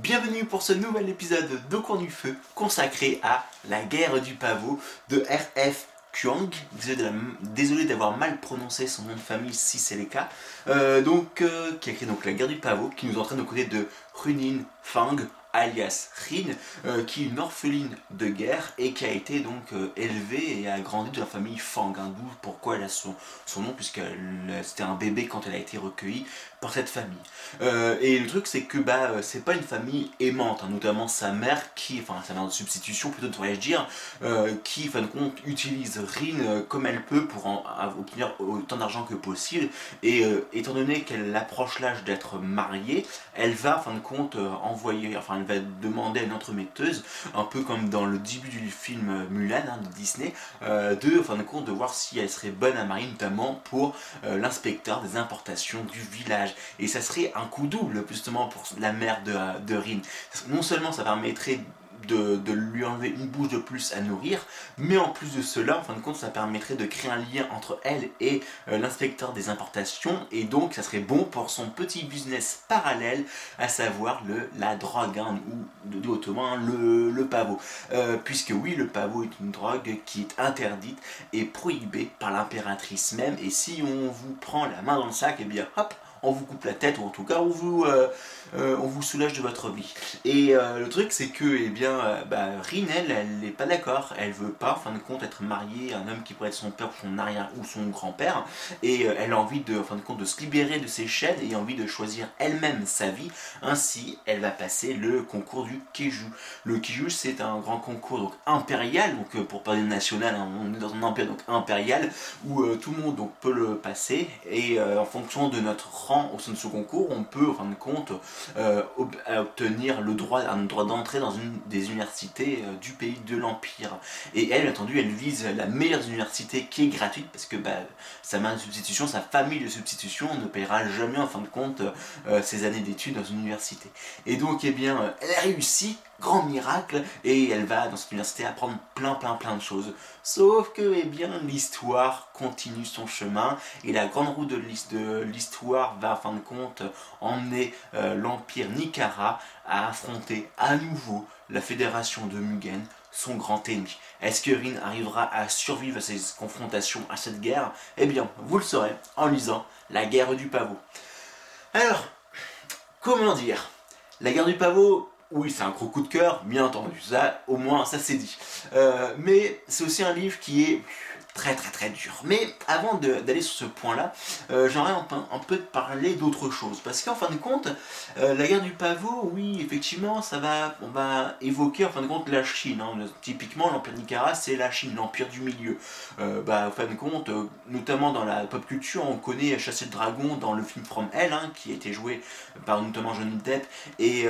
Bienvenue pour ce nouvel épisode de Cours du Feu consacré à la guerre du pavot de R.F. Kuang. Désolé d'avoir mal prononcé son nom de famille si c'est le cas. Euh, donc, euh, qui a écrit donc la guerre du pavot, qui nous entraîne aux côtés de Runin Fang, alias Rin, euh, qui est une orpheline de guerre et qui a été donc élevée et a grandi dans la famille Fang. Hein, D'où pourquoi elle a son nom, puisque c'était un bébé quand elle a été recueillie cette famille. Euh, et le truc, c'est que bah, c'est pas une famille aimante, hein, notamment sa mère, qui, enfin sa mère de substitution plutôt devrais-je dire, qui, fin de compte, utilise Rin comme elle peut pour en, obtenir autant d'argent que possible. Et étant donné qu'elle approche l'âge d'être mariée, elle va, fin de compte, envoyer, enfin, va demander à une entremetteuse, un peu comme dans le début du film Mulan hein, de Disney, euh, de, fin de compte, de voir si elle serait bonne à marier, notamment pour euh, l'inspecteur des importations du village. Et ça serait un coup double, justement, pour la mère de, de Rin. Non seulement ça permettrait de, lui enlever une bouche de plus à nourrir, mais en plus de cela, en fin de compte, ça permettrait de créer un lien entre elle et euh, l'inspecteur des importations, et donc ça serait bon pour son petit business parallèle, à savoir le, la drogue, hein, ou de d'autrement le, le pavot. Euh, puisque oui, le pavot est une drogue qui est interdite et prohibée par l'impératrice même, et si on vous prend la main dans le sac, et eh bien hop, on vous coupe la tête, ou en tout cas on vous, euh, euh, on vous soulage de votre vie. Et euh, le truc c'est que, eh bien, bah, elle n'est pas d'accord, elle veut pas, en fin de compte, être mariée à un homme qui pourrait être son père, son arrière ou son grand-père, et elle a envie de, en fin de compte, de se libérer de ses chaînes et envie de choisir elle-même sa vie. Ainsi, elle va passer le concours du Keju. Le Keju, c'est un grand concours donc impérial, donc pour parler national, hein, on est dans un empire donc impérial où tout le monde donc peut le passer et en fonction de notre au sein de ce concours, on peut, en fin de compte, euh, obtenir le droit, un droit d'entrée dans une des universités euh, du pays de l'Empire. Et elle, entendu, elle vise la meilleure université qui est gratuite, parce que bah, sa main de substitution, sa famille de substitution ne paiera jamais, en fin de compte, euh, ses années d'études dans une université. Et donc, eh bien, elle a réussi grand miracle, et elle va dans cette université apprendre plein plein plein de choses. Sauf que, eh bien, l'histoire continue son chemin, et la grande roue de l'histoire va, en fin de compte, emmener euh, l'Empire Nicara à affronter à nouveau la Fédération de Mugen, son grand ennemi. Est-ce que Rin arrivera à survivre à ces confrontations, à cette guerre? Eh bien, vous le saurez en lisant La guerre du pavot. Alors, comment dire? La guerre du pavot, oui, c'est un gros coup de cœur, bien entendu, ça, au moins, ça c'est dit. Euh, mais c'est aussi un livre qui est très très très dur. Mais avant d'aller sur ce point-là, euh, j'aimerais un, peu parler d'autre chose. Parce qu'en fin de compte, euh, la guerre du pavot, oui, effectivement, ça va, on va évoquer en fin de compte la Chine. Hein. Typiquement, l'Empire Nicara, c'est la Chine, l'Empire du milieu. Euh, bah, en fin de compte, notamment dans la pop culture, on connaît Chasser le Dragon dans le film From Hell, hein, qui a été joué par notamment Johnny Depp, et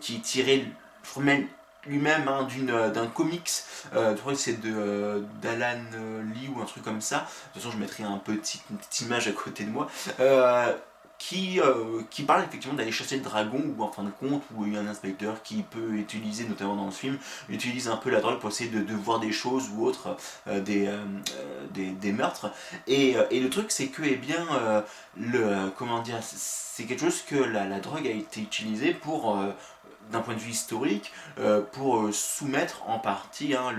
qui tirait From Hell lui-même hein, euh, d'un comics, euh, je crois que c'est euh, d'Alan Lee ou un truc comme ça. De toute façon, je mettrai un petit, une petite image à côté de moi. qui, qui parle effectivement d'aller chasser le dragon, ou en fin de compte, où il y a un inspecteur qui peut utiliser, notamment dans le film, utilise un peu la drogue pour essayer de, de voir des choses ou autres, des, des, des, meurtres. Et, et le truc, c'est que, eh bien, le, comment dire, c'est quelque chose que la, la, drogue a été utilisée pour d'un point de vue historique euh, pour euh, soumettre en partie hein,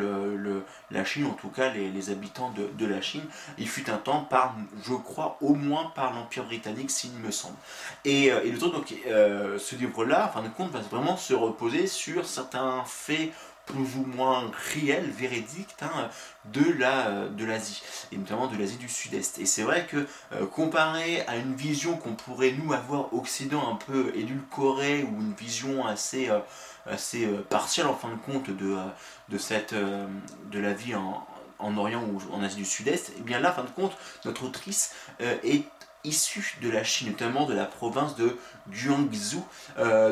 la Chine, en tout cas les, habitants de, la Chine. Il fut un temps par, je crois, au moins par l'Empire britannique, s'il me semble. Et, euh, et le truc, donc, ce livre-là, en fin de compte, va vraiment se reposer sur certains faits plus ou moins réel, véridique hein, de la de l'Asie et notamment de l'Asie du Sud-Est. Et c'est vrai que euh, comparé à une vision qu'on pourrait nous avoir occident un peu édulcorée ou une vision assez euh, assez euh, partielle en fin de compte de de cette de la vie en, en Orient ou en Asie du Sud-Est, et eh bien là, en fin de compte, notre autrice est issue de la Chine, notamment de la province de Guangzhou,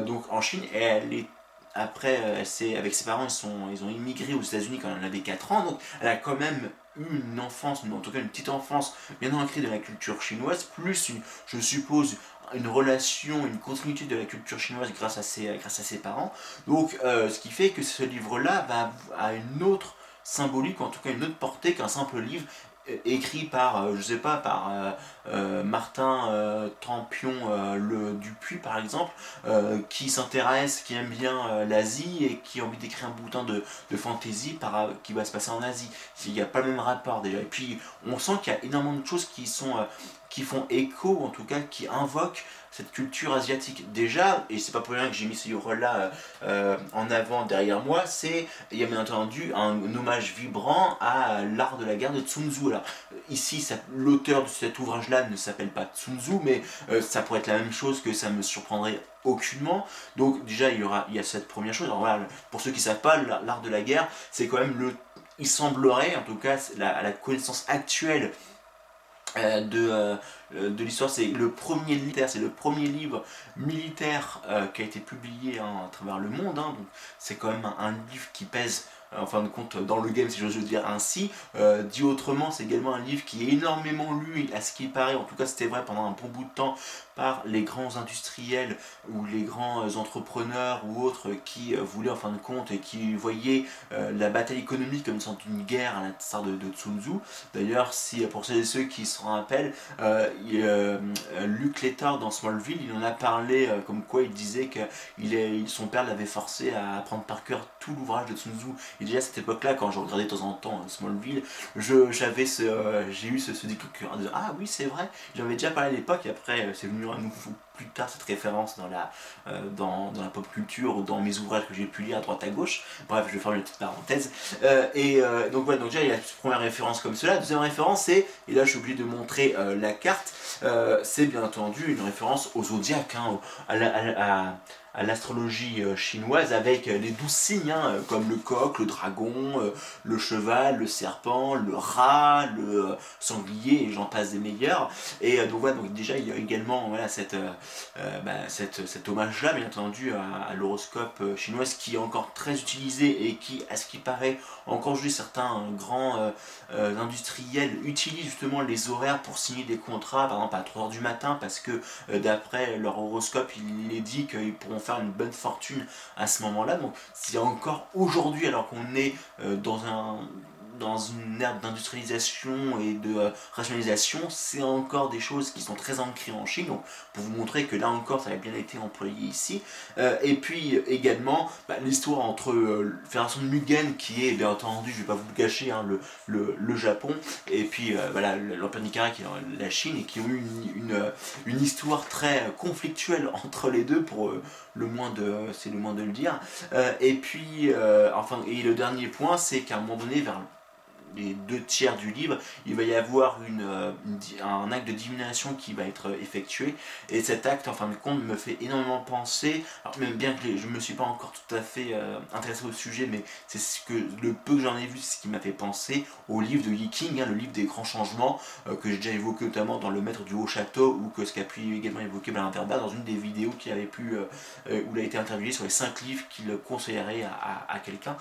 donc en Chine, et elle est après, euh, avec ses parents, ils, sont, ils ont immigré aux États-Unis quand elle avait 4 ans, donc elle a quand même eu une enfance, en tout cas une petite enfance bien ancrée dans la culture chinoise, plus, je suppose, une relation, une continuité de la culture chinoise grâce à ses, grâce à ses parents. Donc, euh, ce qui fait que ce livre-là va à une autre symbolique, en tout cas une autre portée qu'un simple livre écrit par, je sais pas, par Martin Tampion le Dupuis par exemple, qui s'intéresse, qui aime bien l'Asie et qui a envie d'écrire un boutin de, fantasy qui va se passer en Asie. Il n'y a pas le même rapport déjà. Et puis on sent qu'il y a énormément de choses qui sont qui font écho, en tout cas qui invoquent cette culture asiatique. Déjà, et c'est pas pour rien que j'ai mis ce livre-là euh, en avant derrière moi, c'est, il y a bien entendu un, hommage vibrant à l'art de la guerre de Sun Tzu. Alors, ici, l'auteur de cet ouvrage-là ne s'appelle pas Sun Tzu, mais euh, ça pourrait être la même chose que ça me surprendrait aucunement. Donc déjà, il y, aura, il y a cette première chose. Alors voilà, pour ceux qui ne savent pas, l'art de la guerre, c'est quand même le... Il semblerait, en tout cas, à la connaissance actuelle euh, de, euh, de l'histoire. C'est le premier militaire, c'est le premier livre militaire euh, qui a été publié à travers le monde. Hein. c'est quand même un, livre qui pèse en fin de compte dans le game si j'ose dire ainsi. dit autrement, c'est également un livre qui est énormément lu à ce qui paraît, en tout cas c'était vrai pendant un bon bout de temps par les grands industriels ou les grands euh, entrepreneurs ou autres qui euh, voulaient en fin de compte et qui voyaient euh, la bataille économique comme une sorte d'une guerre à l'instar de, de Sun Tzu. D'ailleurs, si pour ceux et ceux qui se rappellent, euh, Luke Letter dans Smallville, il en a parlé comme quoi il disait que il son père l'avait forcé à apprendre par cœur tout l'ouvrage de Sun Tzu. Et déjà à cette époque-là, quand je regardais de temps en temps Smallville, j'avais ce, j'ai eu ce, ce déclic ah oui c'est vrai, j'avais déjà parlé à l'époque et après c'est venu à nouveau plus tard cette référence dans la, euh, dans, dans, la pop culture ou dans mes ouvrages que j'ai pu lire à droite à gauche. Bref, je vais faire une petite parenthèse. Euh, et euh, donc voilà, donc déjà il y a une première référence comme cela. Deuxième référence, c'est, et là je suis obligé de montrer la carte, c'est bien entendu une référence au zodiaque, hein, à, à l'astrologie euh, chinoise avec euh, les douze signes, hein, comme le coq, le dragon, euh, le cheval, le serpent, le rat, le sanglier, et j'en passe des meilleurs. Et donc voilà, donc déjà il y a également voilà, cette, bah, cette, cet hommage-là, bien entendu, à, l'horoscope chinois qui est encore très utilisé et qui, à ce qui paraît, encore aujourd'hui certains grands industriels utilisent justement les horaires pour signer des contrats, par exemple à 3h du matin, parce que d'après leur horoscope, il est dit qu'ils pourront faire une bonne fortune à ce moment-là. Donc c'est encore aujourd'hui, alors qu'on est euh, dans un dans une ère d'industrialisation et de euh, rationalisation, c'est encore des choses qui sont très ancrées en Chine, donc pour vous montrer que là encore ça a bien été employé ici. Euh, et puis également bah, l'histoire entre euh, Fédération de Mugen qui est bien entendu, je vais pas vous le cacher, hein, le, le, Japon, et puis voilà l'Empire Nicara qui est la Chine, et qui ont eu une, une, une histoire très conflictuelle entre les deux pour le moins de c'est le moins de le dire. et puis enfin et le dernier point c'est qu'à un moment donné vers les deux tiers du livre, il va y avoir euh, un acte de divination qui va être effectué. Et cet acte, en fin de compte, me fait énormément penser, alors même bien que je ne me suis pas encore tout à fait euh, intéressé au sujet, mais c'est ce que le peu que j'en ai vu, c'est ce qui m'a fait penser au livre de Yi King, hein, le livre des grands changements, euh, que j'ai déjà évoqué notamment dans Le Maître du Haut Château, ou que ce qu'a pu également évoquer Bernard Verba dans une des vidéos qui avait pu, où il a été interviewé sur les 5 livres qu'il conseillerait à, quelqu'un,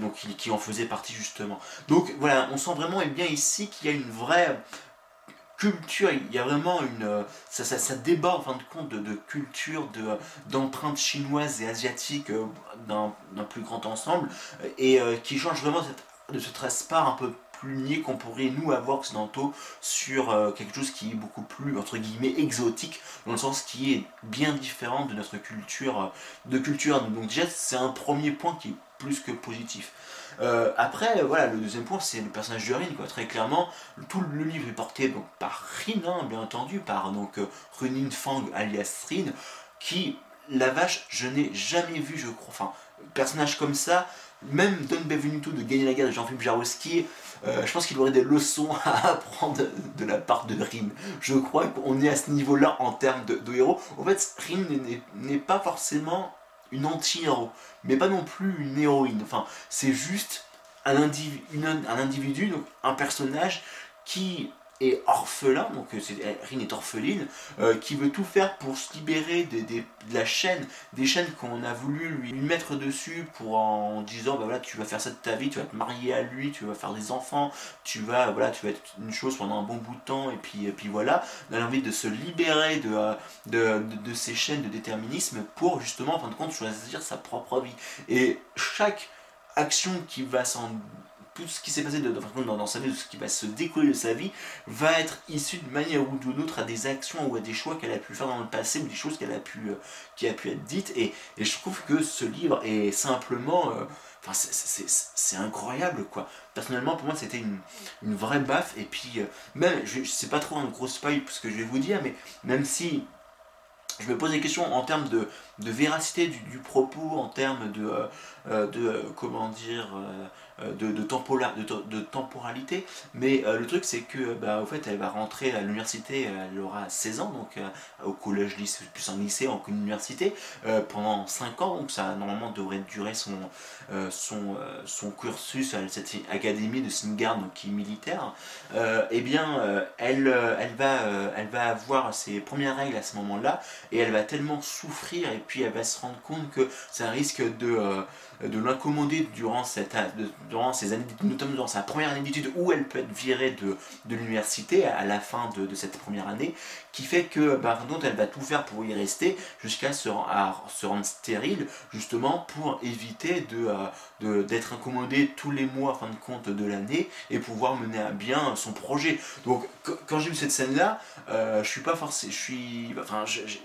donc qui, en faisait partie justement. Donc voilà, on sent vraiment et bien ici qu'il y a une vraie culture, il y a vraiment une. Ça, ça, ça déborde en fin de compte de, culture, d'empreintes chinoises et asiatiques euh, d'un plus grand ensemble, et euh, qui change vraiment de ce trace-part un peu niais qu'on pourrait nous avoir occidentaux sur euh, quelque chose qui est beaucoup plus entre guillemets exotique dans le sens qui est bien différent de notre culture de culture donc déjà c'est un premier point qui est plus que positif euh, après, voilà, le deuxième point, c'est le personnage de Rin, quoi. Très clairement, tout le livre est porté donc, par Rin, hein, bien entendu, par donc euh, Runin Fang alias Rin, qui, la vache, je n'ai jamais vu, je crois, personnage comme ça, même Don Benvenuto de Gagner la guerre de Jean-Philippe Jarouski, euh, je pense qu'il aurait des leçons à apprendre de la part de Rin. Je crois qu'on est à ce niveau-là en termes de, héros. En fait, Rin n'est pas forcément une anti-héros, mais pas non plus une héroïne. Enfin, c'est juste un, individu, un personnage qui orphelin, donc euh, Rin est orpheline, euh, qui veut tout faire pour se libérer de, la chaîne, des chaînes qu'on a voulu lui, mettre dessus pour en disant bah voilà tu vas faire ça de ta vie, tu vas te marier à lui, tu vas faire des enfants, tu vas voilà tu vas être une chose pendant un bon bout de temps et puis et puis voilà, on a envie de se libérer de, euh, de, de, ces chaînes de déterminisme pour justement en fin de compte choisir sa propre vie. Et chaque action qui va s'en tout ce qui s'est passé dans, sa vie, tout ce qui va se découler de sa vie, va être issu d'une manière ou d'une autre à des actions ou à des choix qu'elle a pu faire dans le passé ou des choses qu'elle a pu, euh, qui a pu être dites. Et, je trouve que ce livre est simplement. Euh, enfin, c'est incroyable quoi. Personnellement, pour moi, c'était une, une, vraie baffe. Et puis, euh, même, je, sais pas trop un gros spoil ce que je vais vous dire, mais même si je me pose des questions en termes de, véracité du, propos, en termes de, de comment dire, euh, de, temporalité. Mais euh, le truc, c'est que, bah, au fait, elle va rentrer à l'université, elle aura 16 ans, donc euh, au collège, plus en lycée, en université, pendant 5 ans. Donc ça, normalement, devrait durer son, cursus à cette académie de Singard, donc qui est militaire. eh bien, elle, elle, va, elle va avoir ses premières règles à ce moment-là, et elle va tellement souffrir, et puis elle va se rendre compte que ça risque de de l'incommoder durant, durant ces années, notamment dans sa première année d'études où elle peut être virée de, l'université à la fin de, cette première année, qui fait que bah, elle va tout faire pour y rester jusqu'à se, se, rendre stérile, justement pour éviter euh, de, d'être incommodée tous les mois, fin de compte, de l'année et pouvoir mener à bien son projet. Donc, quand j'ai vu cette scène-là, euh, je suis pas j'ai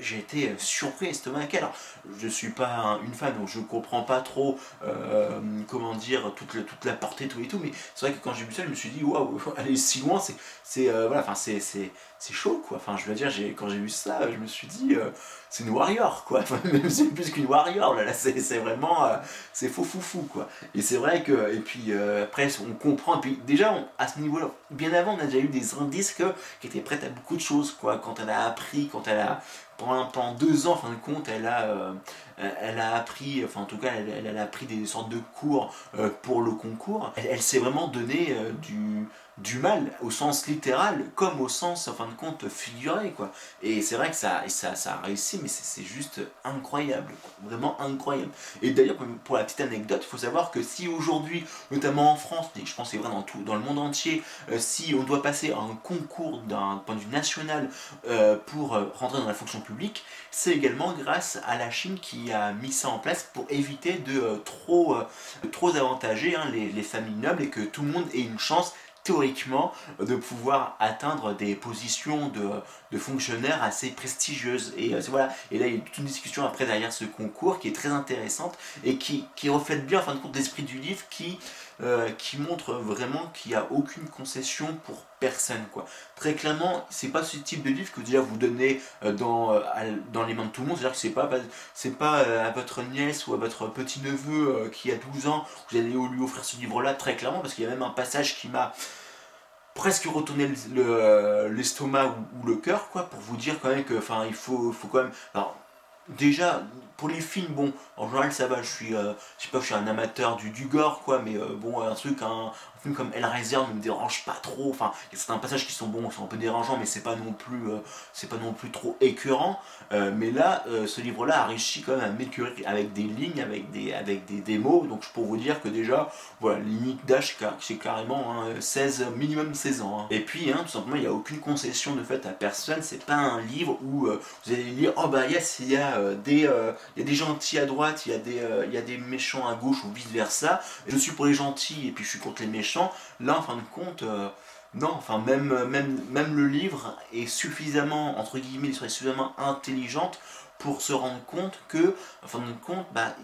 été surpris, estomaqué. Alors, je suis pas une fan, donc je comprends pas trop, euh, comment dire, toute, toute la portée, tout et tout, mais c'est vrai que quand j'ai vu ça, je me suis dit, waouh, aller si loin, c'est, c'est, euh, voilà, enfin, c'est, c'est chaud, quoi. Enfin, je veux dire, quand j'ai vu ça, je me suis dit, euh, c'est une warrior, quoi. Enfin, même c'est plus qu'une warrior, là, là c'est, vraiment, c'est faux fou fou, quoi. Et c'est vrai que, et puis après, on comprend, et puis déjà, à ce niveau-là, bien avant, on a déjà eu des indices que, qui étaient prêtes à beaucoup de choses, quoi. Quand elle a appris, quand elle a pendant, deux ans, en fin de compte, elle a, euh, elle a appris, enfin en tout cas, elle, a appris des sortes de cours euh, pour le concours. Elle, s'est vraiment donné euh, du, du mal au sens littéral comme au sens en fin de compte figuré quoi. Et c'est vrai que ça, ça, ça a réussi mais c'est juste incroyable vraiment incroyable. Et d'ailleurs pour la petite anecdote il faut savoir que si aujourd'hui notamment en France et je pense c'est vrai dans tout dans le monde entier euh, si on doit passer un concours d'un point de vue national euh, pour euh, rentrer dans la fonction publique c'est également grâce à la Chine qui a mis ça en place pour éviter de trop trop avantager hein, les, les familles nobles et que tout le monde ait une chance théoriquement de pouvoir atteindre des positions de, fonctionnaires assez prestigieuses. Et euh, voilà. Et là, il y a toute une discussion après derrière ce concours qui est très intéressante et qui, reflète bien, en fin de compte, l'esprit du livre qui, euh, qui montre vraiment qu'il n'y a aucune concession pour personne. Quoi. Très clairement, c'est pas ce type de livre que déjà vous donnez euh, dans, dans les mains de tout le monde. C'est-à-dire que c'est pas, c'est pas à votre nièce ou à votre petit-neveu qui a 12 ans que vous allez lui offrir ce livre-là, très clairement, parce qu'il y a même un passage qui m'a presque retourner euh, l'estomac ou, le cœur, quoi, pour vous dire quand même que, enfin, il faut, faut quand même. Déjà, pour les films, bon, en général, ça va, je suis, euh, je sais pas, je suis un amateur du, du gore, quoi, mais euh, bon, un truc, un, film comme Hellraiser ne me dérange pas trop. Enfin, il y a certains passages qui sont bons, sont un peu dérangeants, mais c'est pas non plus, euh, c'est pas non plus trop écœurant. Mais là, ce livre-là a réussi quand même à m'écœurer avec des lignes, avec des, avec des, mots. Donc je peux vous dire que déjà, voilà, limite d'âge, c'est carrément 16, hein, minimum 16 ans. Hein. Et puis, hein, tout simplement, il n'y a aucune concession de fait à personne. C'est pas un livre où vous allez lire, oh bah yes, il y a des, il y a des gentils à droite, il y a des, il y a des méchants à gauche ou vice versa. Je suis pour les gentils et puis je suis contre les méchants Là, en fin de compte, euh, non, enfin, même, même, même le livre est suffisamment, entre guillemets, suffisamment intelligente pour se rendre compte que, en fin de compte, bah,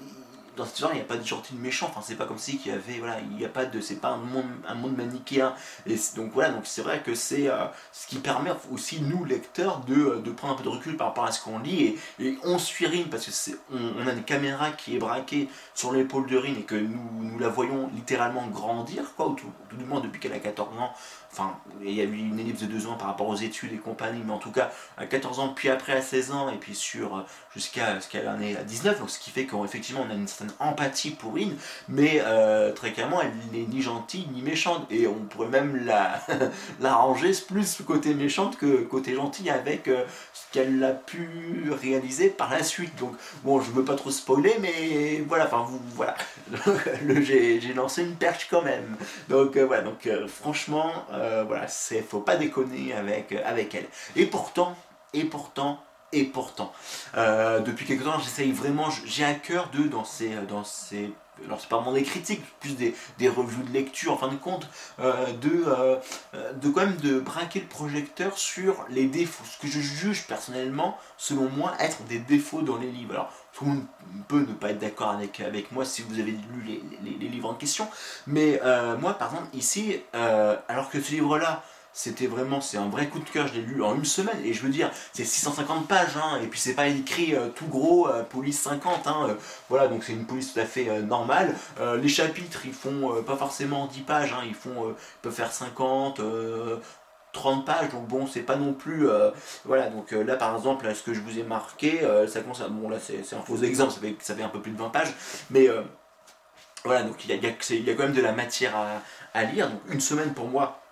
dans cette histoire, il n'y a pas de gentil de méchant. Enfin, c'est pas comme si qu'il y avait, voilà, il n'y a pas de, c'est pas un monde, un monde manichéen. Et donc voilà, donc c'est vrai que c'est euh, ce qui permet aussi nous lecteurs de, euh, de, prendre un peu de recul par rapport à ce qu'on lit et, on suit Rin parce que on, a une caméra qui est braquée sur l'épaule de Rin et que nous, nous la voyons littéralement grandir, quoi, tout, tout du moins depuis qu'elle a 14 ans enfin, il y a eu une ellipse de deux ans par rapport aux études et compagnie, mais en tout cas, à 14 ans, puis après à 16 ans, et puis sur euh, jusqu'à ce qu'elle en est à 19, donc ce qui fait qu'effectivement on a une certaine empathie pour Rin, mais euh, très clairement, elle n'est ni gentille ni méchante, et on pourrait même la, la ranger plus côté méchante que côté gentille avec euh, ce qu'elle a pu réaliser par la suite. Donc, bon, je veux pas trop spoiler, mais voilà, enfin, voilà, j'ai lancé une perche quand même. Donc, voilà, donc franchement, euh, voilà, c'est faut pas déconner avec, euh, avec elle. Et pourtant, et pourtant, et pourtant, euh, depuis quelque temps, j'essaye vraiment, j'ai à cœur de, dans ces, dans ces alors c'est pas vraiment des critiques, plus des, des, revues de lecture en fin de compte, euh, de, euh, de quand même de braquer le projecteur sur les défauts, ce que je juge personnellement, selon moi, être des défauts dans les livres. Alors tout le monde peut ne pas être d'accord avec, avec moi si vous avez lu les, les, livres en question, mais euh, moi par exemple ici, alors que ce livre-là, c'était vraiment, c'est un vrai coup de cœur, je l'ai lu en une semaine, et je veux dire, c'est 650 pages, hein, et puis c'est pas écrit euh, tout gros, euh, police 50, hein, euh, voilà, donc c'est une police tout à fait normale. les chapitres, ils font pas forcément 10 pages, hein, ils font, peuvent faire 50, 30 pages, donc bon, c'est pas non plus. voilà, donc là par exemple, ce que je vous ai marqué, ça concerne. Bon, là c'est un faux exemple, ça fait, ça fait un peu plus de 20 pages, mais voilà, donc il y a, y a, quand même de la matière à lire, donc une semaine pour moi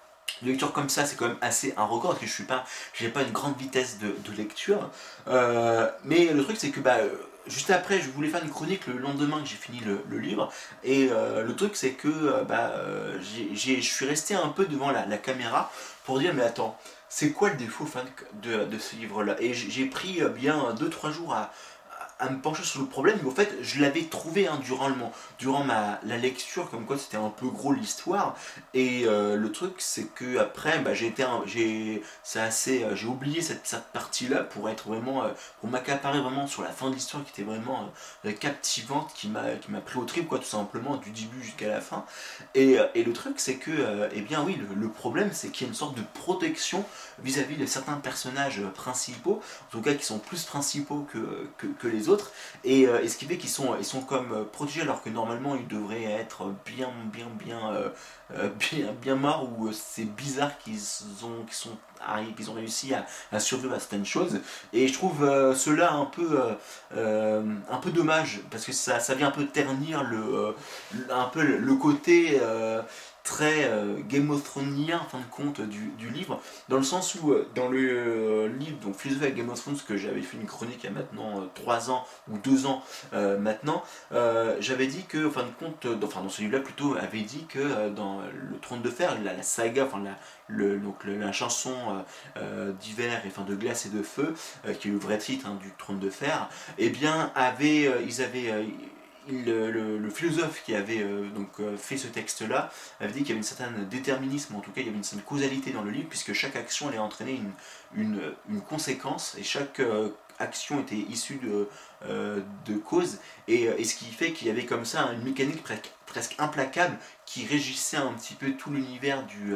une lecture comme ça, c'est quand même assez un record parce que je suis pas, j'ai pas une grande vitesse de, lecture. Euh, mais le truc, c'est que bah, juste après, je voulais faire une chronique le lendemain que j'ai fini le, livre. Et euh, le truc, c'est que euh, bah, je suis resté un peu devant la, caméra pour dire mais attends, c'est quoi le défaut de, de ce livre-là? Et j'ai pris bien 2-3 jours à à me pencher sur le problème, mais au fait, je l'avais trouvé hein, durant, le, durant ma, la lecture, comme quoi c'était un peu gros l'histoire. Et euh, le truc, c'est que après, bah, j'ai été, j'ai, c'est assez, euh, j'ai oublié cette, partie-là pour être vraiment, euh, pour m'accaparer vraiment sur la fin de l'histoire qui était vraiment captivante, qui m'a, qui m'a pris au trip, quoi, tout simplement, du début jusqu'à la fin. Et, le truc, c'est que, eh bien oui, le, problème, c'est qu'il y a une sorte de protection vis-à-vis de certains personnages principaux, en tout cas qui sont plus principaux que, que les autres euh, et, ce qui fait qu'ils sont, ils sont comme euh, protégés alors que normalement ils devraient être bien, bien, bien, euh, bien, bien morts ou c'est bizarre qu'ils ont, qu'ils sont qu'ils ont réussi à, survivre à certaines choses. Et je trouve cela un peu, un peu dommage parce que ça, ça vient un peu ternir le, un peu le côté très euh, Game of Thronesien en fin de compte du, livre, dans le sens où euh, dans le euh, livre donc Philosophie avec Game of Thrones que j'avais fait une chronique il y a maintenant 3 ans ou 2 ans maintenant, j'avais dit que en fin de compte, enfin dans ce livre-là plutôt, avait dit que dans le Trône de Fer, la, la saga, enfin la, le, donc la chanson d'hiver et fin de glace et de feu, qui est le vrai titre hein, du Trône de Fer, eh bien avait, ils avaient le, philosophe qui avait euh, donc, euh, fait ce texte-là avait dit qu'il y avait une certaine déterminisme, en tout cas il y avait une certaine causalité dans le livre, puisque chaque action allait entraîner une, une, conséquence, et chaque euh, action était issue de, de cause, et, ce qui fait qu'il y avait comme ça une mécanique presque, presque implacable qui régissait un petit peu tout l'univers du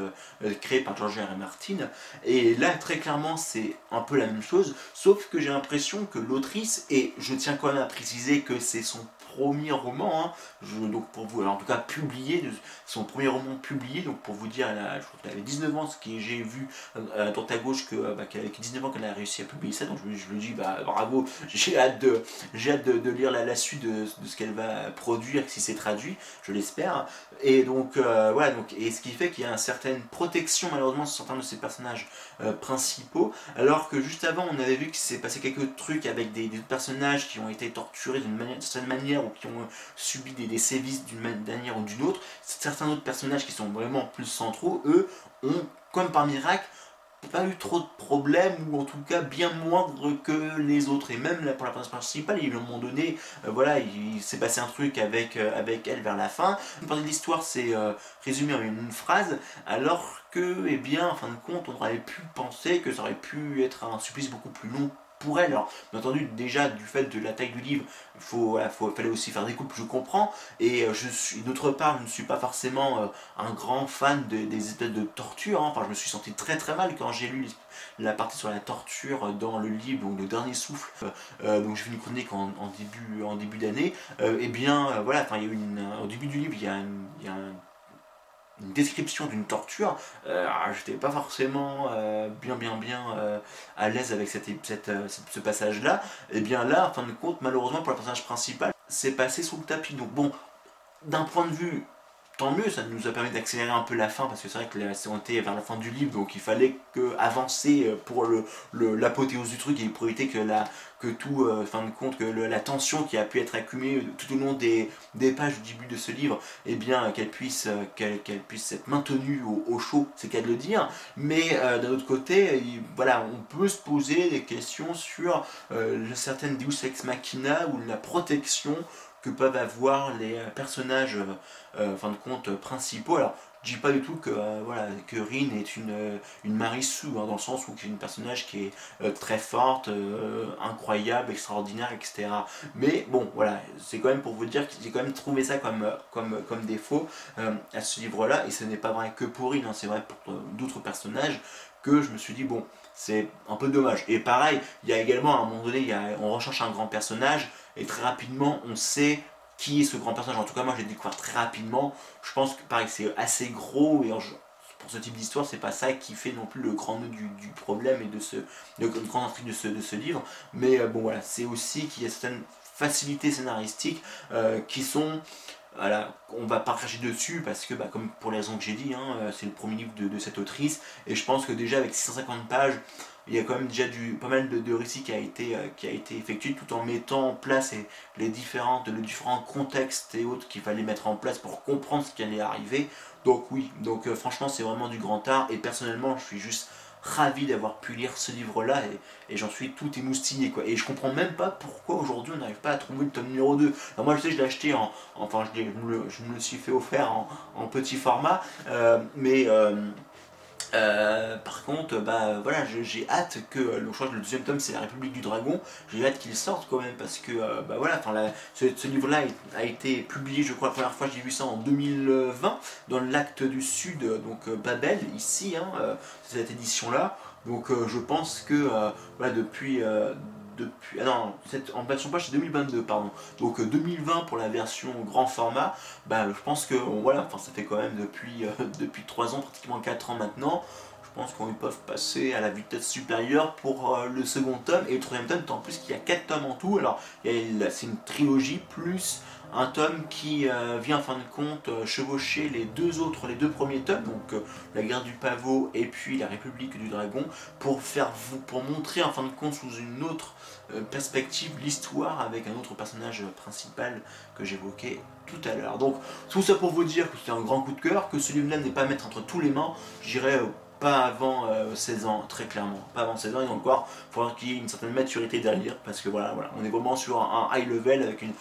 créé par George. R. Martin. Et là, très clairement, c'est un peu la même chose, sauf que j'ai l'impression que l'autrice, et je tiens quand même à préciser que c'est son premier roman, hein. donc pour vous, en tout cas publié, son premier roman publié, donc pour vous dire, elle qu'elle avait 19 ans, ce que j'ai vu euh, droite à gauche que, bah, qu'avec 19 ans qu'elle a réussi à publier ça, donc je, je lui dis bah, bravo, j'ai hâte de, j'ai hâte de, lire la, suite de, ce qu'elle va produire, si c'est traduit, je l'espère. Et donc euh, voilà, donc, et ce qui fait qu'il y a une certaine protection malheureusement sur certains de ces personnages euh, principaux, alors que juste avant on avait vu qu'il s'est passé quelques trucs avec des personnages qui ont été torturés d'une certaine manière qui ont subi des, sévices d'une manière ou d'une autre. Certains autres personnages qui sont vraiment plus centraux, eux, ont, comme par miracle, pas eu trop de problèmes, ou en tout cas bien moindre que les autres. Et même là, pour la personne principale, il, à un moment donné, euh, voilà, il, s'est passé un truc avec, euh, avec elle vers la fin. Une partie de l'histoire c'est euh, résumée en une, phrase, alors que, eh bien, en fin de compte, on aurait pu penser que ça aurait pu être un supplice beaucoup plus long pour elle. Alors, bien entendu, déjà du fait de la taille du livre, il faut, fallait aussi faire des coupes, je comprends. Et euh, d'autre part, je ne suis pas forcément euh, un grand fan des états de torture. Hein. Enfin, je me suis senti très très mal quand j'ai lu la partie sur la torture dans le livre, donc le dernier souffle. Euh, donc, je fais une chronique en, début, en début d'année. et eh bien, voilà, enfin, y a une, au début du livre, il y a un une description d'une torture, euh, j'étais pas forcément euh, bien bien bien euh, à l'aise avec cette, ce passage-là, et bien là, en fin de compte, malheureusement pour le personnage principal, c'est passé sous le tapis. Donc bon, d'un point de vue tant mieux, ça nous a permis d'accélérer un peu la fin, parce que c'est vrai que on était vers la fin du livre, donc il fallait avancer pour l'apothéose le, du truc et pour éviter que la, que tout, euh, fin de compte, que la tension qui a pu être accumulée tout au long des, des pages du début de ce livre, eh bien, qu'elle puisse, qu'elle, puisse être maintenue au, chaud, c'est qu'à de le dire. Mais d'un autre côté, voilà, on peut se poser des questions sur certaines Deus Ex Machina ou la protection que peuvent avoir les personnages, fin de compte, principaux. Alors, je dis pas du tout que, euh, voilà, que Rin est une, euh, une Marisu, hein, dans le sens où c'est une personnage qui est euh, très forte, incroyable, extraordinaire, etc. Mais bon, voilà, c'est quand même pour vous dire que j'ai quand même trouvé ça comme, comme, comme défaut à ce livre-là, et ce n'est pas vrai que pour Rin, hein, c'est vrai pour d'autres personnages, que je me suis dit, bon, c'est un peu dommage. Et pareil, il y a également à un moment donné, on recherche un grand personnage, et très rapidement, on sait qui est ce grand personnage. En tout cas, moi, je l'ai découvert très rapidement. Je pense que, pareil, c'est assez gros et pour ce type d'histoire, c'est pas ça qui fait non plus le grand nœud du, problème et de ce, le, grand intrigue de ce, de ce livre. Mais euh, bon, voilà, c'est aussi qu'il y a certaines facilités scénaristiques euh, qui sont voilà, on va pas cracher dessus parce que, bah, comme pour les raisons que j'ai dit, hein, euh, c'est le premier livre de, de, cette autrice et je pense que déjà avec 650 pages, il y a quand même déjà pas mal de, récits qui a, été, euh, qui a été tout en mettant en place les, les différents contextes et autres qu'il fallait mettre en place pour comprendre ce qui allait arriver. Donc oui, donc euh, franchement c'est vraiment du grand art et personnellement je suis juste ravi d'avoir pu lire ce livre-là et, j'en suis tout émoustillé quoi. Et je comprends même pas pourquoi aujourd'hui on n'arrive pas à trouver le tome numéro 2. Alors moi je sais je l'ai acheté en, enfin je, me je, me suis fait offert en, petit format, euh, mais par contre, bah voilà, j'ai hâte que le le deuxième tome c'est la République du Dragon. J'ai hâte qu'il sorte quand même parce que euh, bah voilà, ce, livre-là a été publié, je crois la première fois j'ai vu ça en 2020 dans l'acte du Sud, donc euh, Babel ici, hein, cette édition-là. Donc je pense que voilà depuis depuis. Ah non, en version page c'est 2022, pardon. Donc 2020 euh, pour la version grand format, bah, je pense que voilà, enfin, ça fait quand même depuis, euh, depuis 3 ans, pratiquement 4 ans maintenant. Je pense qu'on peut passer à la vitesse supérieure pour euh, le second tome et le troisième tome, tant plus qu'il y a 4 tomes en tout. Alors, c'est une trilogie plus un tome qui euh, vient en fin de compte euh, chevaucher les deux autres, les deux premiers tomes, donc euh, la guerre du pavot et puis la République du dragon, pour faire pour montrer en fin de compte sous une autre perspective l'histoire avec un autre personnage principal que j'évoquais tout à l'heure. Donc tout ça pour vous dire que c'est un grand coup de cœur, que ce livre-là n'est pas mettre entre tous les mains, j'irai pas avant 16 euh, ans, très clairement. Pas avant 16 ans, et encore, il faudra qu'il y ait une certaine maturité derrière, parce que voilà, voilà on est vraiment sur un, high level avec une,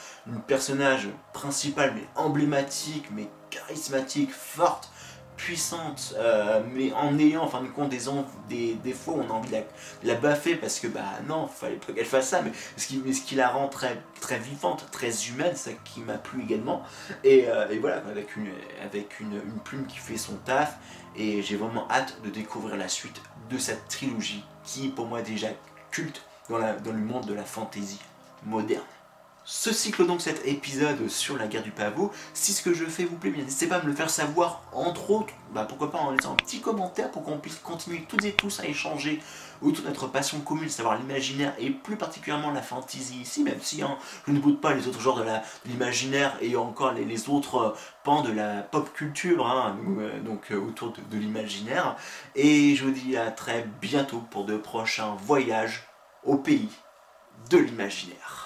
personnage principal, mais emblématique, mais charismatique, forte, puissante, euh, mais en ayant en fin de compte des, fois on a envie de la, baffer parce que bah non, fallait pas qu'elle fasse ça, mais ce qui, la rend très, vivante, très humaine, ça qui m'a plu également. Et, euh, voilà, avec, une, avec une, plume qui fait son taf et j'ai vraiment hâte de découvrir la suite de cette trilogie qui pour moi déjà culte dans, le monde de la fantaisie moderne. Ce cycle donc cet épisode sur la guerre du pavot. Si ce que je fais vous plaît, n'hésitez pas à me le faire savoir, entre autres, bah pourquoi pas en laissant un petit commentaire pour qu'on puisse continuer toutes et tous à échanger autour de notre passion commune, savoir l'imaginaire et plus particulièrement la fantasy ici, même si hein, je ne doute pas les autres genres de l'imaginaire et encore les, autres euh, pans de la pop culture, hein, euh, donc euh, autour de l'imaginaire. Et je vous dis à très bientôt pour de prochains voyages au pays de l'imaginaire.